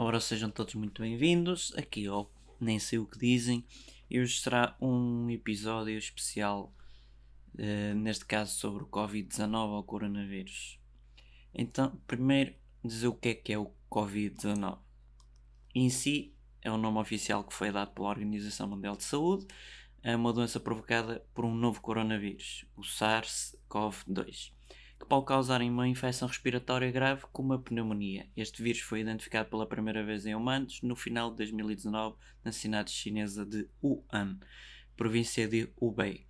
Ora, sejam todos muito bem-vindos aqui ao Nem Sei O Que Dizem. E hoje será um episódio especial, uh, neste caso sobre o Covid-19 ou coronavírus. Então, primeiro, dizer o que é que é o Covid-19. Em si, é o nome oficial que foi dado pela Organização Mundial de Saúde. É uma doença provocada por um novo coronavírus, o SARS-CoV-2 que pode causar uma infecção respiratória grave como a pneumonia. Este vírus foi identificado pela primeira vez em humanos no final de 2019 na cidade chinesa de Wuhan, província de Hubei,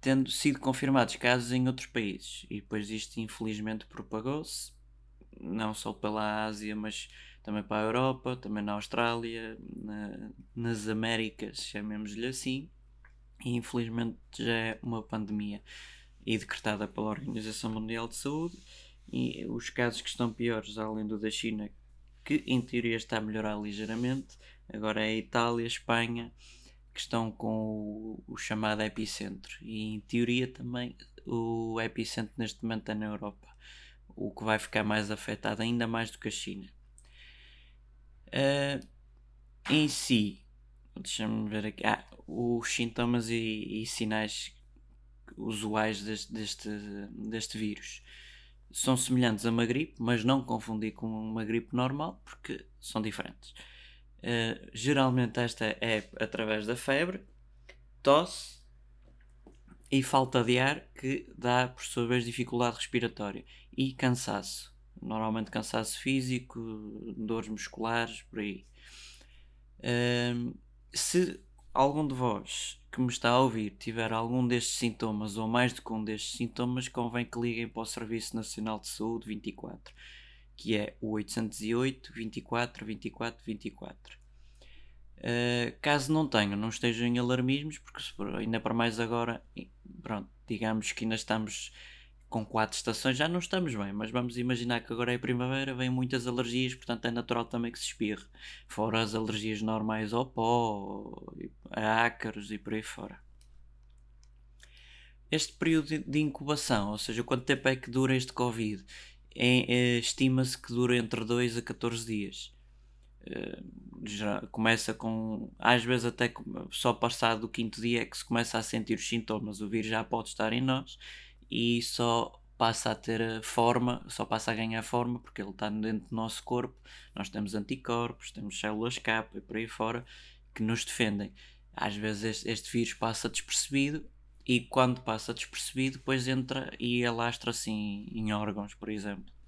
tendo sido confirmados casos em outros países. E depois isto infelizmente propagou-se, não só pela Ásia, mas também para a Europa, também na Austrália, na, nas Américas, chamemos-lhe assim, e infelizmente já é uma pandemia e decretada pela Organização Mundial de Saúde. E os casos que estão piores, além do da China, que em teoria está a melhorar ligeiramente, agora é a Itália, a Espanha, que estão com o, o, chamado epicentro. E em teoria também o epicentro neste momento é na Europa, o que vai ficar mais afetado ainda mais do que a China. Uh, em si, deixa-me ver aqui, ah, os sintomas e, e sinais usuais deste, deste, deste vírus são semelhantes a uma gripe, mas não confundir com uma gripe normal, porque são diferentes. Uh, geralmente esta é através da febre, tosse e falta de ar que dá por sua vez dificuldade respiratória e cansaço. Normalmente cansaço físico, dores musculares, por aí. Uh, se algum de vós que me está a ouvir tiver algum destes sintomas ou mais do que um destes sintomas, convém que liguem para o Serviço Nacional de Saúde 24, que é o 808 24 24 24. Uh, caso não tenham, não estejam em alarmismos, porque ainda para mais agora, pronto, digamos que ainda estamos com quatro estações já não estamos bem, mas vamos imaginar que agora é primavera, vêm muitas alergias, portanto é natural também que se espirre. Fora as alergias normais ao pó, a ácaros e por aí fora. Este período de incubação, ou seja, quanto tempo é que dura este Covid? É, é, Estima-se que dura entre 2 a 14 dias. Uh, já começa com, às vezes até só passado do quinto dia é que se começa a sentir os sintomas. O vírus já pode estar em nós e só passa a ter forma, só passa a ganhar forma porque ele está dentro do nosso corpo. Nós temos anticorpos, temos células capa e por aí fora que nos defendem. Às vezes este, este vírus passa despercebido e quando passa despercebido, depois entra e alastra assim em órgãos, por exemplo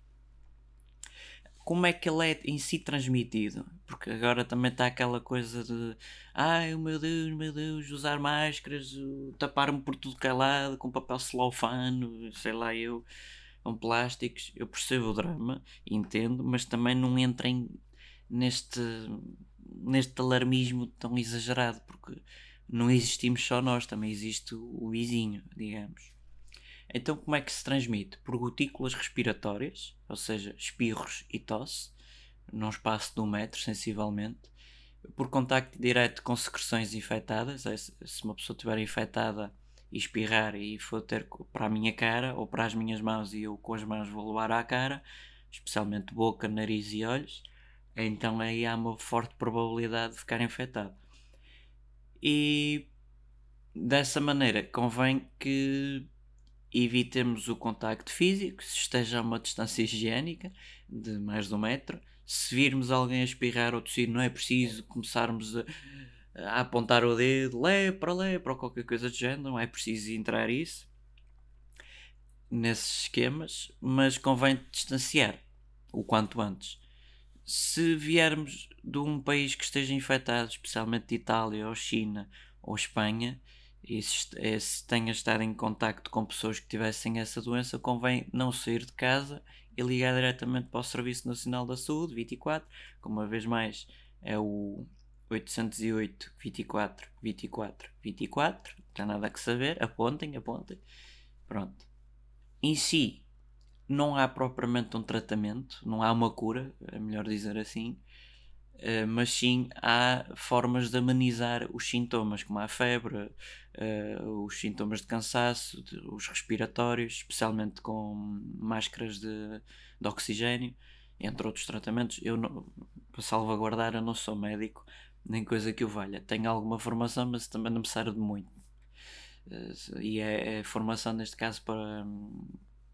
como é que ele é em si transmitido? Porque agora também está aquela coisa de ai meu Deus, meu Deus, usar máscaras, tapar-me por tudo calado, com papel celofano, sei lá eu, com plásticos. Eu percebo o drama, entendo, mas também não entrem neste, neste alarmismo tão exagerado, porque não existimos só nós, também existe o vizinho, digamos. Então, como é que se transmite? Por gotículas respiratórias, ou seja, espirros e tosse, num espaço de um metro, sensivelmente, por contacto direto com secreções infectadas, é, se uma pessoa estiver infectada e espirrar e for ter para a minha cara ou para as minhas mãos e eu com as mãos vou levar à cara, especialmente boca, nariz e olhos, então aí há uma forte probabilidade de ficar infectado. E dessa maneira convém que evitemos o contacto físico, se esteja a uma distância higiênica de mais de um metro. Se virmos alguém a espirrar ou tossir, não é preciso começarmos a, a apontar o dedo, lepra, lepra, ou qualquer coisa do género, não é preciso entrar isso nesses esquemas, mas convém distanciar o quanto antes. Se viermos de um país que esteja infectado, especialmente de Itália ou China ou Espanha, e se, é, se tenha estado em contacto com pessoas que tivessem essa doença, convém não sair de casa e ligar diretamente para o Serviço Nacional da Saúde 24, que uma vez mais é o 808 24 24 24, não tem nada que saber, apontem, apontem. Pronto. Em si, não há propriamente um tratamento, não há uma cura, é melhor dizer assim, Uh, mas sim há formas de amenizar os sintomas, como a febre, uh, os sintomas de cansaço, de, os respiratórios, especialmente com máscaras de, de, oxigênio, entre outros tratamentos. Eu não, para salvaguardar. Eu não sou médico, nem coisa que o valha. Tenho alguma formação, mas também não me serve de muito. Uh, e é, é, formação, neste caso, para,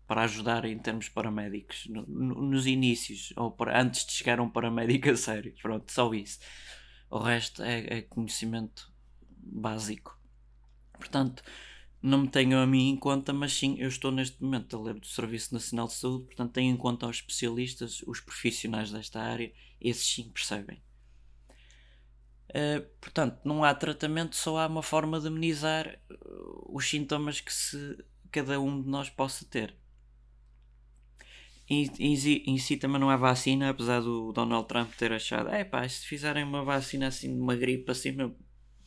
para ajudar em termos paramédicos, no, no, nos inícios, ou para, antes de chegar a um paramédico a sério. Pronto, só isso. O resto é, é conhecimento básico. Portanto, não me tenho a mim em conta, mas sim, eu estou neste momento a ler do Serviço Nacional de Saúde, portanto tenho em conta os especialistas, os profissionais desta área, esses sim percebem. Uh, portanto, não há tratamento, só há uma forma de amenizar uh, os sintomas que se, cada um de nós possa ter. Em, em, em si também não há vacina, apesar do Donald Trump ter achado, é pá, se fizerem uma vacina assim, de uma gripe assim mesmo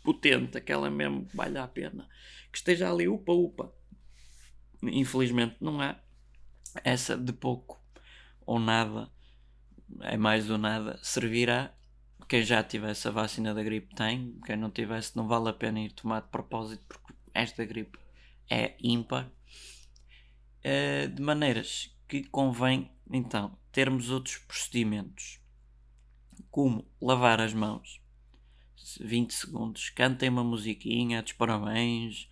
potente, aquela mesmo que vale a pena, que esteja ali upa upa. Infelizmente não há. Essa de pouco ou nada, é mais do nada, servirá. Quem já tivesse a vacina da gripe tem, quem não tivesse não vale a pena ir tomar de propósito porque esta gripe é ímpar. Uh, de maneiras que convém então termos outros procedimentos, como lavar as mãos 20 segundos, cantem uma musiquinha, dos parabéns,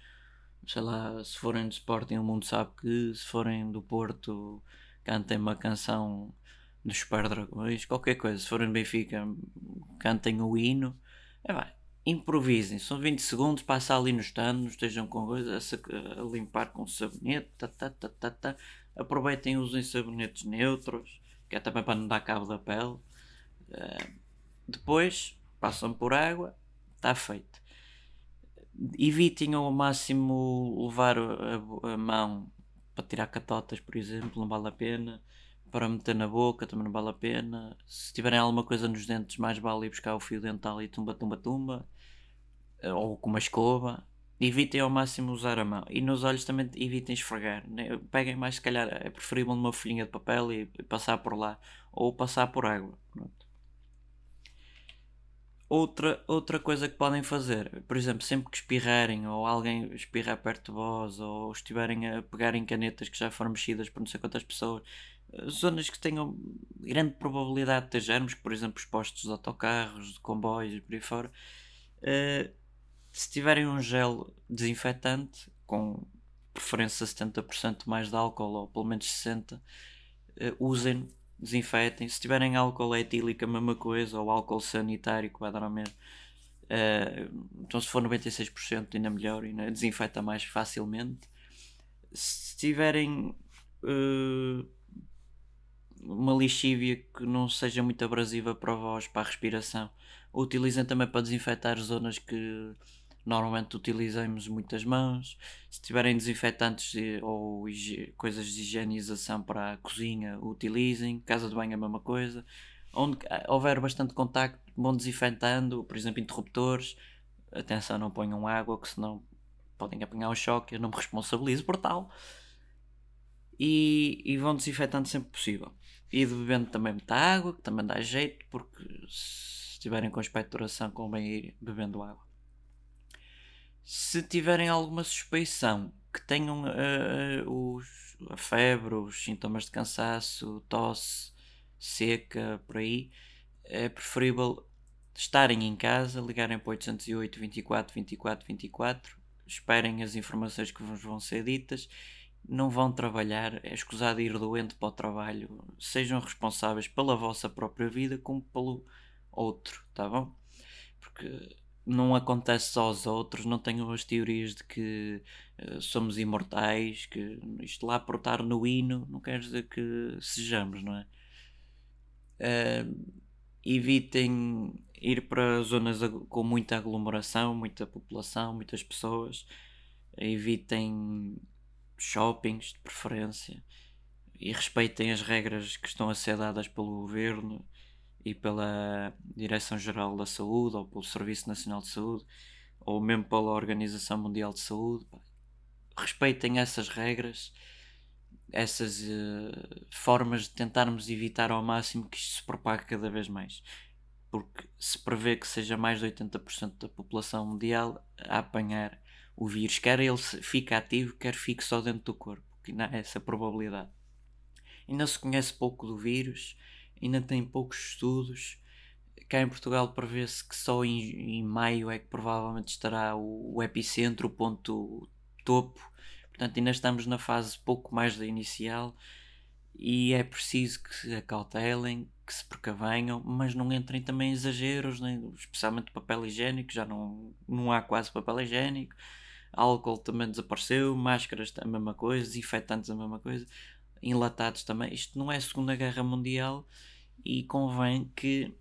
sei lá, se forem de Sporting o mundo sabe que, se forem do Porto cantem uma canção dos Super Dragões, qualquer coisa, se forem do Benfica cantem o hino, é vai, improvisem, são 20 segundos, passa ali no stand, estejam com coisa a, a, limpar com sabonete, tá, tá, tá, tá, tá. aproveitem usem sabonetes neutros, que é também para não dar cabo da pele. Uh, depois passam por água, está feito. Evitem ao máximo levar a, a, mão para tirar catotas, por exemplo, não vale a pena. Para meter na boca também não vale a pena. Se tiverem alguma coisa nos dentes, mais vale ir buscar o fio dental e tumba, tumba, tumba. Ou com uma escova. Evitem ao máximo usar a mão. E nos olhos também evitem esfregar. Peguem mais, se calhar, é preferível uma folhinha de papel e passar por lá. Ou passar por água. Pronto. Outra, outra coisa que podem fazer, por exemplo, sempre que espirrarem ou alguém espirrar perto de vós ou estiverem a pegarem canetas que já foram mexidas por não sei quantas pessoas, eh, zonas que tenham grande probabilidade de ter germes, por exemplo, os postos de autocarros, de comboios e por aí fora, uh, se tiverem um gel desinfetante com preferência 70% mais de álcool ou pelo menos 60%, uh, eh, usem desinfetem. Se tiverem álcool etílico, a mesma coisa, ou álcool sanitário, que vai dar ao mesmo. Uh, então, se for 96%, ainda melhor, ainda desinfeta mais facilmente. Se tiverem uh, uma lixívia que não seja muito abrasiva para a voz, para a respiração, utilizem também para desinfetar zonas que normalmente utilizamos muitas mãos. Se tiverem desinfetantes ou coisas de higienização para a cozinha, utilizem. Casa de banho é a mesma coisa. Onde houver bastante contacto, vão desinfetando, por exemplo, interruptores. Atenção, não ponham água, que senão podem apanhar o choque. Eu não me responsabilizo por tal. E, e vão desinfetando sempre possível. E bebendo também muita água, que também dá jeito, porque se estiverem com expectoração, convém ir bebendo água. Se tiverem alguma suspeição que tenham uh, os, a febre, os sintomas de cansaço, tosse, seca, por aí, é preferível estarem em casa, ligarem para 808 24 24 24, esperem as informações que vos vão ser ditas, não vão trabalhar, é escusado ir doente para o trabalho, sejam responsáveis pela vossa própria vida como pelo outro, tá bom? Porque não acontece só aos outros, não tenho as teorias de que uh, somos imortais, que isto lá por estar no hino não quer dizer que sejamos, não é? Uh, evitem ir para zonas com muita aglomeração, muita população, muitas pessoas. Evitem shoppings de preferência e respeitem as regras que estão a ser dadas pelo governo e pela Direção-Geral da Saúde, ou pelo Serviço Nacional de Saúde, ou mesmo pela Organização Mundial de Saúde. Respeitem essas regras, essas uh, formas de tentarmos evitar ao máximo que isto se propague cada vez mais. Porque se prevê que seja mais de 80% da população mundial a apanhar o vírus, quer ele fique ativo, quer fique só dentro do corpo, que não é essa probabilidade. Ainda se conhece pouco do vírus, ainda tem poucos estudos, cá em Portugal prevê-se que só em, em, maio é que provavelmente estará o, o, epicentro, o ponto topo. Portanto, ainda estamos na fase pouco mais da inicial e é preciso que se acautelem, que se precavenham, mas não entrem também exageros, né? especialmente papel higiênico, já não, não há quase papel higiênico, álcool também desapareceu, máscaras a mesma coisa, desinfetantes a mesma coisa, enlatados também. Isto não é a Segunda Guerra Mundial e convém que,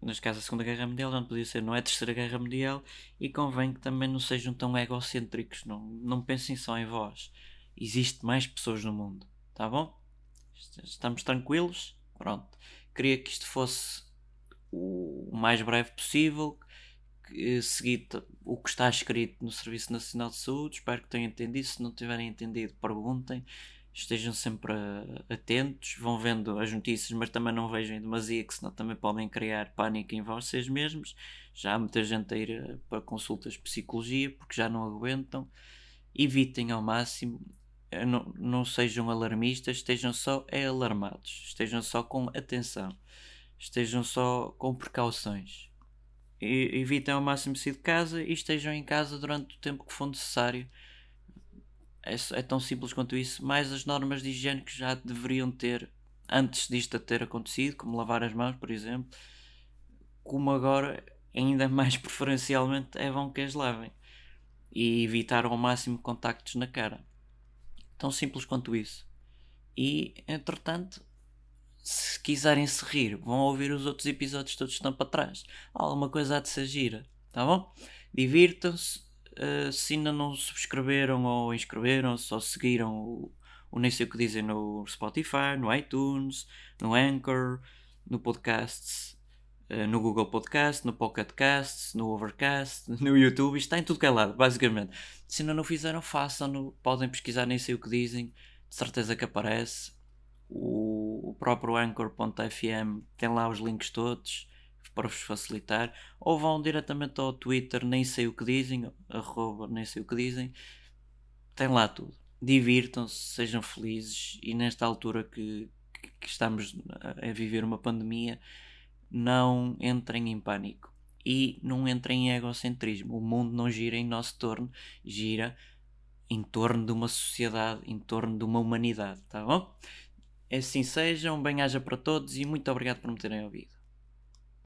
neste caso a Segunda Guerra Mundial, não podia ser, não é a Terceira Guerra Mundial, e convém que também não sejam tão egocêntricos, não, não pensem só em vós. Existe mais pessoas no mundo, tá bom? Estamos tranquilos? Pronto. Queria que isto fosse o mais breve possível, seguir o que está escrito no Serviço Nacional de Saúde. Espero que tenham entendido. Se não tiverem entendido, perguntem. Estejam sempre atentos, vão vendo as notícias, mas também não vejam em demasia, que senão também podem criar pânico em vocês mesmos. Já há muita gente a ir eh, para consultas de psicologia porque já não aguentam. Evitem ao máximo eh, não, não sejam alarmistas, estejam só é alarmados, estejam só com atenção, estejam só com precauções. E, evitem ao máximo sair de casa e estejam em casa durante o tempo que for necessário. É, é tão simples quanto isso. Mais as normas de higiene que já deveriam ter antes disto ter acontecido, como lavar as mãos, por exemplo, como agora, ainda mais preferencialmente, é bom que as lavem e evitar ao máximo contactos na cara. Tão simples quanto isso. E, entretanto, se quiserem se rir, vão ouvir os outros episódios todos estão para trás. Alguma coisa há de ser gira, tá bom? Divirtam-se. Uh, se ainda não subscreveram ou inscreveram-se ou seguiram o, o nem sei o que dizem no Spotify, no iTunes, no Anchor, no Podcasts, uh, no Google Podcast, no Pocket Casts, no Overcast, no YouTube, está em tudo que é lado, basicamente. Se ainda não fizeram, façam-no, podem pesquisar nem sei o que dizem, de certeza que aparece. O próprio Anchor.fm tem lá os links todos para vos facilitar, ou vão diretamente ao Twitter, nem sei o que dizem, arroba, nem sei o que dizem, tem lá tudo. Divirtam-se, sejam felizes e nesta altura que, que estamos a viver uma pandemia, não entrem em pânico e não entrem em egocentrismo. O mundo não gira em nosso torno, gira em torno de uma sociedade, em torno de uma humanidade, tá bom? Assim sejam, bem-aja para todos e muito obrigado por me terem ouvido.